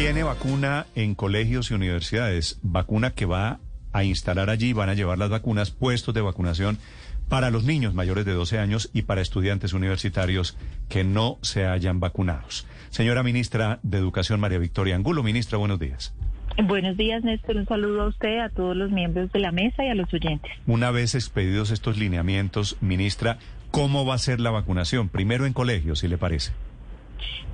Viene vacuna en colegios y universidades, vacuna que va a instalar allí, van a llevar las vacunas, puestos de vacunación para los niños mayores de 12 años y para estudiantes universitarios que no se hayan vacunados. Señora ministra de Educación, María Victoria Angulo, ministra, buenos días. Buenos días, Néstor. Un saludo a usted, a todos los miembros de la mesa y a los oyentes. Una vez expedidos estos lineamientos, ministra, ¿cómo va a ser la vacunación? Primero en colegios, si le parece.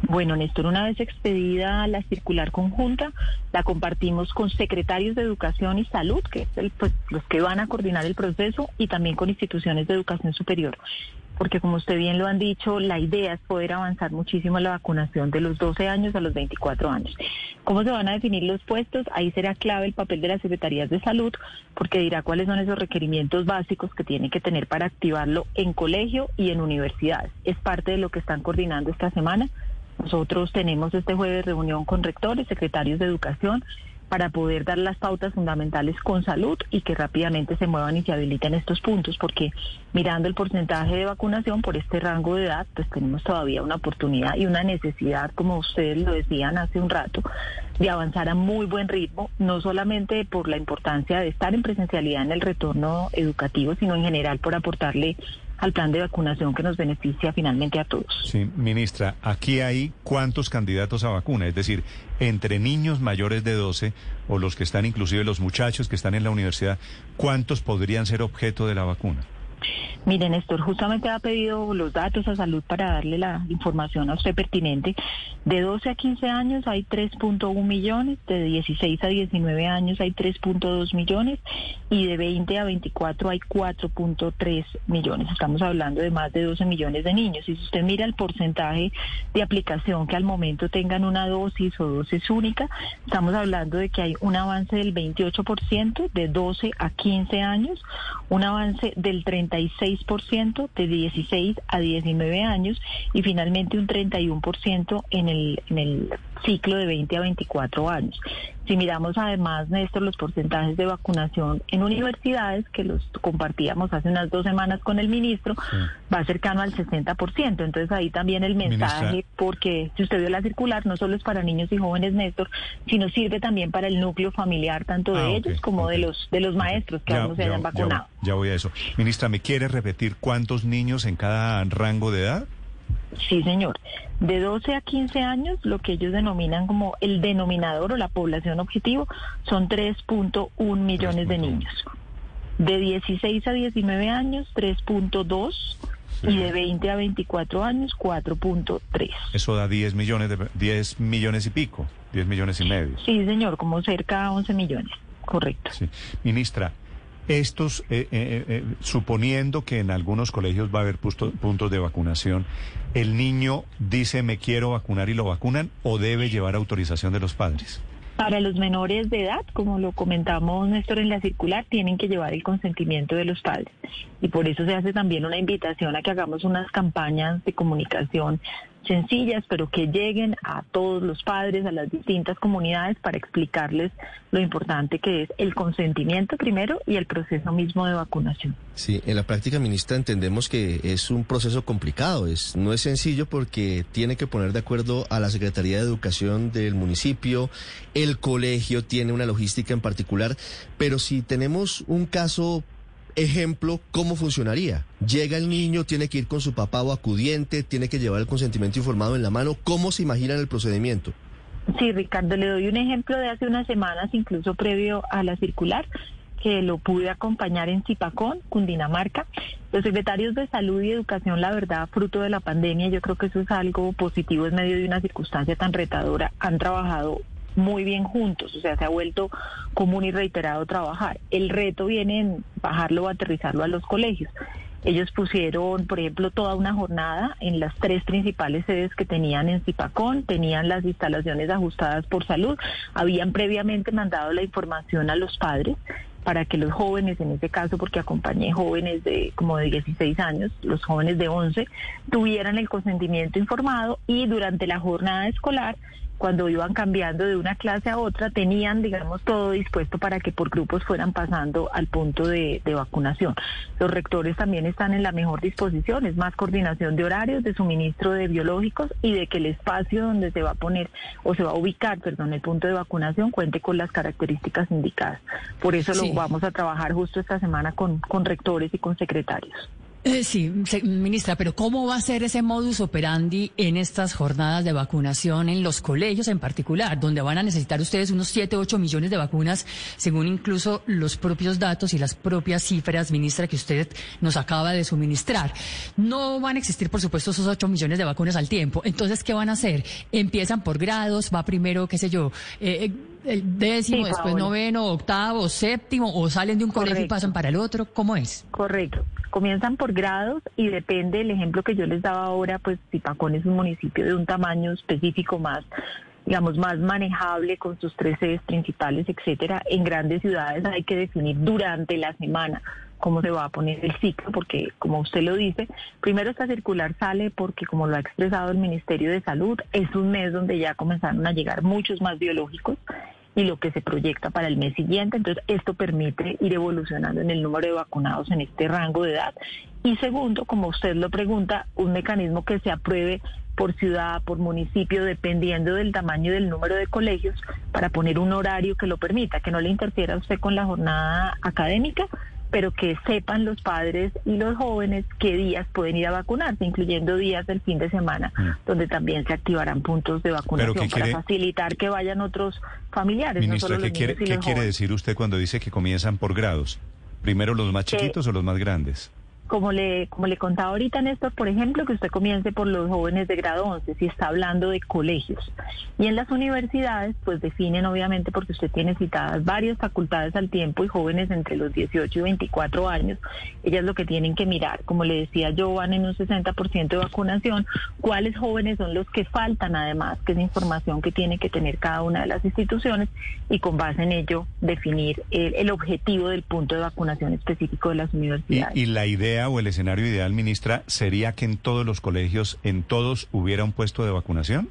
Bueno, Néstor, una vez expedida la circular conjunta, la compartimos con secretarios de Educación y Salud, que es pues, los que van a coordinar el proceso, y también con instituciones de educación superior. Porque como usted bien lo han dicho, la idea es poder avanzar muchísimo la vacunación de los 12 años a los 24 años. ¿Cómo se van a definir los puestos? Ahí será clave el papel de las secretarías de salud, porque dirá cuáles son esos requerimientos básicos que tiene que tener para activarlo en colegio y en universidades. Es parte de lo que están coordinando esta semana. Nosotros tenemos este jueves reunión con rectores, secretarios de educación, para poder dar las pautas fundamentales con salud y que rápidamente se muevan y se habiliten estos puntos, porque mirando el porcentaje de vacunación por este rango de edad, pues tenemos todavía una oportunidad y una necesidad, como ustedes lo decían hace un rato, de avanzar a muy buen ritmo, no solamente por la importancia de estar en presencialidad en el retorno educativo, sino en general por aportarle al plan de vacunación que nos beneficia finalmente a todos. Sí, ministra, aquí hay cuántos candidatos a vacuna, es decir, entre niños mayores de 12 o los que están, inclusive los muchachos que están en la universidad, ¿cuántos podrían ser objeto de la vacuna? Mire, Néstor, justamente ha pedido los datos a salud para darle la información a usted pertinente. De 12 a 15 años hay 3.1 millones, de 16 a 19 años hay 3.2 millones y de 20 a 24 hay 4.3 millones. Estamos hablando de más de 12 millones de niños. Y si usted mira el porcentaje de aplicación que al momento tengan una dosis o dosis única, estamos hablando de que hay un avance del 28% de 12 a 15 años, un avance del 36 ciento de 16 a 19 años y finalmente un 31% en el, en el ciclo de 20 a 24 años. Si miramos además, Néstor, los porcentajes de vacunación en universidades, que los compartíamos hace unas dos semanas con el ministro, va cercano al 60%. Entonces ahí también el mensaje, porque si usted vio la circular, no solo es para niños y jóvenes, Néstor, sino sirve también para el núcleo familiar, tanto de ah, ellos como de los de los maestros que aún no se hayan vacunado. Ya, ya voy a eso. Ministra, ¿me quiere repetir cuántos niños en cada rango de edad? Sí, señor. De 12 a 15 años, lo que ellos denominan como el denominador o la población objetivo, son 3.1 millones de niños. De 16 a 19 años, 3.2 y de 20 a 24 años 4.3. Eso da 10 millones de 10 millones y pico, 10 millones y medio. Sí, señor, como cerca a 11 millones. Correcto. Sí. Ministra, estos, eh, eh, eh, suponiendo que en algunos colegios va a haber puntos de vacunación, ¿el niño dice me quiero vacunar y lo vacunan o debe llevar autorización de los padres? Para los menores de edad, como lo comentamos Néstor en la circular, tienen que llevar el consentimiento de los padres. Y por eso se hace también una invitación a que hagamos unas campañas de comunicación sencillas, pero que lleguen a todos los padres, a las distintas comunidades, para explicarles lo importante que es el consentimiento primero y el proceso mismo de vacunación. Sí, en la práctica, ministra, entendemos que es un proceso complicado, es, no es sencillo porque tiene que poner de acuerdo a la Secretaría de Educación del municipio, el colegio tiene una logística en particular, pero si tenemos un caso ejemplo, ¿cómo funcionaría? Llega el niño, tiene que ir con su papá o acudiente, tiene que llevar el consentimiento informado en la mano. ¿Cómo se imaginan el procedimiento? Sí, Ricardo, le doy un ejemplo de hace unas semanas, incluso previo a la circular, que lo pude acompañar en Zipacón, Cundinamarca. Los secretarios de Salud y Educación, la verdad, fruto de la pandemia, yo creo que eso es algo positivo en medio de una circunstancia tan retadora, han trabajado muy bien juntos, o sea, se ha vuelto común y reiterado trabajar. El reto viene en bajarlo o aterrizarlo a los colegios. Ellos pusieron, por ejemplo, toda una jornada en las tres principales sedes que tenían en Zipacón, tenían las instalaciones ajustadas por salud, habían previamente mandado la información a los padres para que los jóvenes, en este caso porque acompañé jóvenes de como de 16 años, los jóvenes de 11, tuvieran el consentimiento informado y durante la jornada escolar cuando iban cambiando de una clase a otra, tenían, digamos, todo dispuesto para que por grupos fueran pasando al punto de, vacunación. Los rectores también están en la mejor disposición, es más coordinación de horarios, de suministro de biológicos y de que el espacio donde se va a poner o se va a ubicar, perdón, el punto de vacunación cuente con las características indicadas. Por eso lo vamos a trabajar justo esta semana con, con rectores y con secretarios. Eh, sí, ministra, pero ¿cómo va a ser ese modus operandi en estas jornadas de vacunación en los colegios en particular, donde van a necesitar ustedes unos 7, 8 millones de vacunas, según incluso los propios datos y las propias cifras, ministra, que usted nos acaba de suministrar? No van a existir, por supuesto, esos 8 millones de vacunas al tiempo. Entonces, ¿qué van a hacer? ¿Empiezan por grados? ¿Va primero, qué sé yo? Eh, el décimo, después noveno, octavo, séptimo, o salen de un colegio y pasan para el otro? ¿Cómo es? Correcto comienzan por grados y depende del ejemplo que yo les daba ahora, pues si Pacón es un municipio de un tamaño específico más digamos, más manejable con sus tres sedes principales, etcétera. En grandes ciudades hay que definir durante la semana cómo se va a poner el ciclo, porque como usted lo dice, primero esta circular sale porque, como lo ha expresado el Ministerio de Salud, es un mes donde ya comenzaron a llegar muchos más biológicos y lo que se proyecta para el mes siguiente. Entonces, esto permite ir evolucionando en el número de vacunados en este rango de edad. Y segundo, como usted lo pregunta, un mecanismo que se apruebe por ciudad, por municipio, dependiendo del tamaño del número de colegios, para poner un horario que lo permita, que no le interfiera a usted con la jornada académica, pero que sepan los padres y los jóvenes qué días pueden ir a vacunarse, incluyendo días del fin de semana, mm. donde también se activarán puntos de vacunación para facilitar que vayan otros familiares. Ministra, ¿qué, quiere, ¿qué quiere decir usted cuando dice que comienzan por grados? ¿Primero los más chiquitos o los más grandes? Como le, como le contaba ahorita, Néstor, por ejemplo, que usted comience por los jóvenes de grado 11, si está hablando de colegios. Y en las universidades, pues definen obviamente porque usted tiene citadas varias facultades al tiempo y jóvenes entre los 18 y 24 años. Ellas lo que tienen que mirar, como le decía yo, van en un 60% de vacunación, cuáles jóvenes son los que faltan además, que es información que tiene que tener cada una de las instituciones y con base en ello definir el, objetivo del punto de vacunación específico de las universidades. y la idea o el escenario ideal, ministra, sería que en todos los colegios, en todos, hubiera un puesto de vacunación?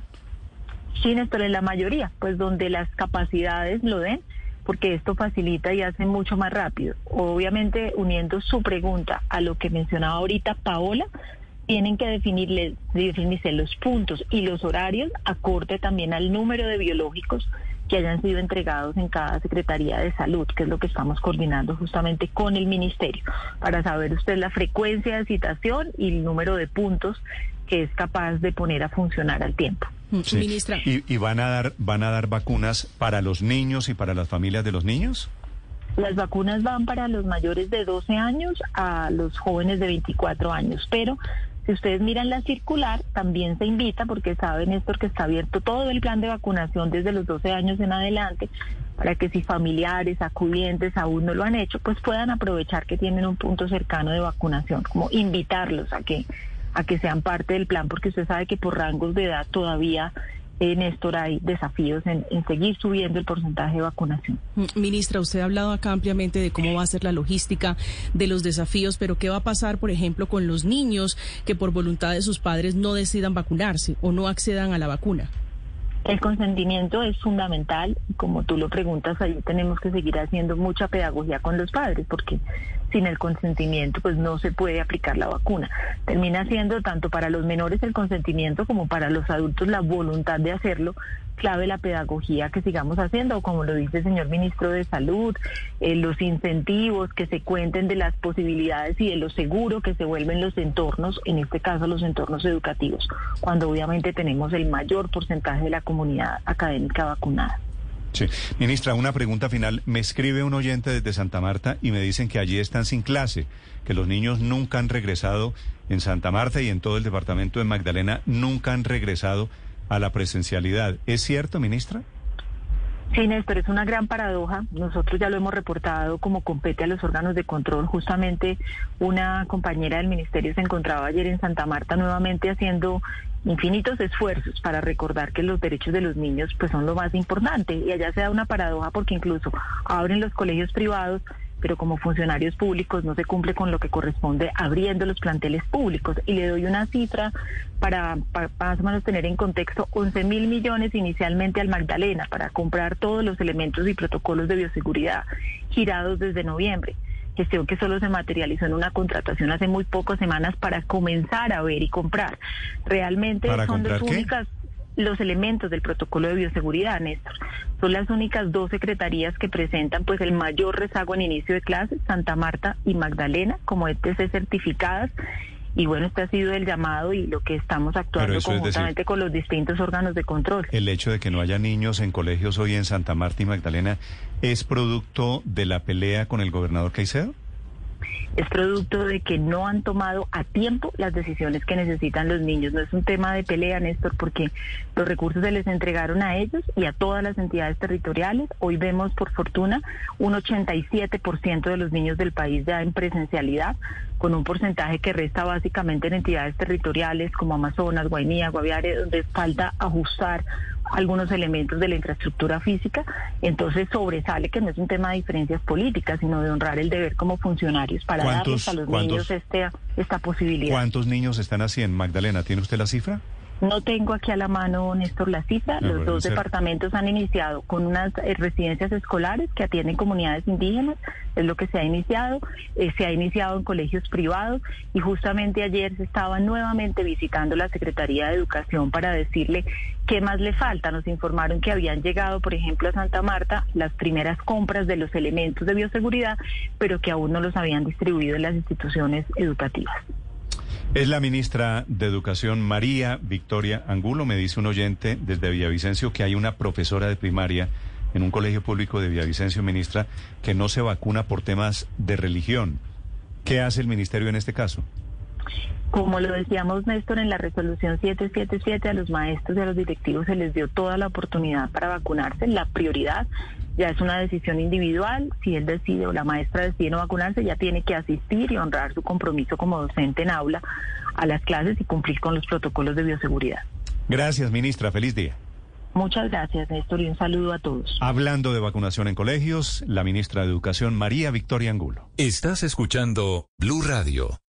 Sí, Néstor, en la mayoría, pues donde las capacidades lo den, porque esto facilita y hace mucho más rápido. Obviamente, uniendo su pregunta a lo que mencionaba ahorita Paola, tienen que definirle, definirse los puntos y los horarios acorde también al número de biológicos que hayan sido entregados en cada Secretaría de Salud, que es lo que estamos coordinando justamente con el Ministerio, para saber usted la frecuencia de citación y el número de puntos que es capaz de poner a funcionar al tiempo. Mm, Ministra. ¿Y, ¿Y, van a dar van a dar vacunas para los niños y para las familias de los niños? Las vacunas van para los mayores de 12 años a los jóvenes de 24 años, pero si ustedes miran la circular, también se invita, porque saben, Néstor, que está abierto todo el plan de vacunación desde los 12 años en adelante, para que si familiares, acudientes aún no lo han hecho, pues puedan aprovechar que tienen un punto cercano de vacunación, como invitarlos a que a que sean parte del plan, porque usted sabe que por rangos de edad todavía eh, Néstor, hay desafíos en, seguir subiendo el porcentaje de vacunación. Mm, ministra, usted ha hablado acá ampliamente de cómo va a ser la logística de los desafíos, pero ¿qué va a pasar, por ejemplo, con los niños que por voluntad de sus padres no decidan vacunarse o no accedan a la vacuna? El consentimiento es fundamental como tú lo preguntas, ahí tenemos que seguir haciendo mucha pedagogía con los padres porque sin el consentimiento pues no se puede aplicar la vacuna. Termina siendo tanto para los menores el consentimiento como para los adultos la voluntad de hacerlo, clave la pedagogía que sigamos haciendo, como lo dice el señor ministro de Salud, eh, los incentivos, que se cuenten de las posibilidades y de lo seguro que se vuelven los entornos, en este caso los entornos educativos, cuando obviamente tenemos el mayor porcentaje de la comunidad académica vacunada. Sí. Ministra, una pregunta final. Me escribe un oyente desde Santa Marta y me dicen que allí están sin clase, que los niños nunca han regresado en Santa Marta y en todo el departamento de Magdalena, nunca han regresado a la presencialidad. ¿Es cierto, ministra? Sí, Néstor, es una gran paradoja. Nosotros ya lo hemos reportado como compete a los órganos de control. Justamente una compañera del ministerio se encontraba ayer en Santa Marta nuevamente haciendo infinitos esfuerzos para recordar que los derechos de los niños pues son lo más importante y allá se da una paradoja porque incluso abren los colegios privados pero como funcionarios públicos no se cumple con lo que corresponde abriendo los planteles públicos. Y le doy una cifra para, para más o menos tener en contexto 11 mil millones inicialmente al Magdalena para comprar todos los elementos y protocolos de bioseguridad girados desde noviembre gestión que solo se materializó en una contratación hace muy pocas semanas para comenzar a ver y comprar. Realmente son las únicas los elementos del protocolo de bioseguridad, Néstor. Son las únicas dos secretarías que presentan pues el mayor rezago en inicio de clases, Santa Marta y Magdalena, como ETC certificadas. Y bueno, este ha sido el llamado y lo que estamos actuando conjuntamente con los distintos órganos de control. El hecho de que no haya niños en colegios hoy en Santa Marta y Magdalena es producto de la pelea con el gobernador Caicedo? Es producto de que no han tomado a tiempo las decisiones que necesitan los niños. No es un tema de pelea, Néstor, porque los recursos se les entregaron a ellos y a todas las entidades territoriales. Hoy vemos, por fortuna, un 87% de los niños del país ya en presencialidad, con un porcentaje que resta básicamente en entidades territoriales como Amazonas, Guainía, Guaviare, donde falta ajustar algunos elementos de la infraestructura física, entonces sobresale que no es un tema de diferencias políticas, sino de honrar el deber como funcionarios para darles a los niños este, esta posibilidad. ¿Cuántos niños están así en Magdalena? ¿Tiene usted la cifra? No tengo aquí a la mano, Néstor, la cifra. Los dos departamentos han iniciado con unas eh, residencias escolares que atienden comunidades indígenas, es lo que se ha iniciado. Eh, se ha iniciado en colegios privados y justamente ayer se estaba nuevamente visitando la Secretaría de Educación para decirle qué más le falta. Nos informaron que habían llegado, por ejemplo, a Santa Marta las primeras compras de los elementos de bioseguridad, pero que aún no los habían distribuido en las instituciones educativas. Es la ministra de Educación María Victoria Angulo. Me dice un oyente desde Villavicencio que hay una profesora de primaria en un colegio público de Villavicencio, ministra, que no se vacuna por temas de religión. ¿Qué hace el ministerio en este caso? Como lo decíamos, Néstor, en la resolución 777 a los maestros y a los directivos se les dio toda la oportunidad para vacunarse. La prioridad ya es una decisión individual. Si él decide o la maestra decide no vacunarse, ya tiene que asistir y honrar su compromiso como docente en aula a las clases y cumplir con los protocolos de bioseguridad. Gracias, ministra. Feliz día. Muchas gracias, Néstor, y un saludo a todos. Hablando de vacunación en colegios, la ministra de Educación, María Victoria Angulo. Estás escuchando Blue Radio.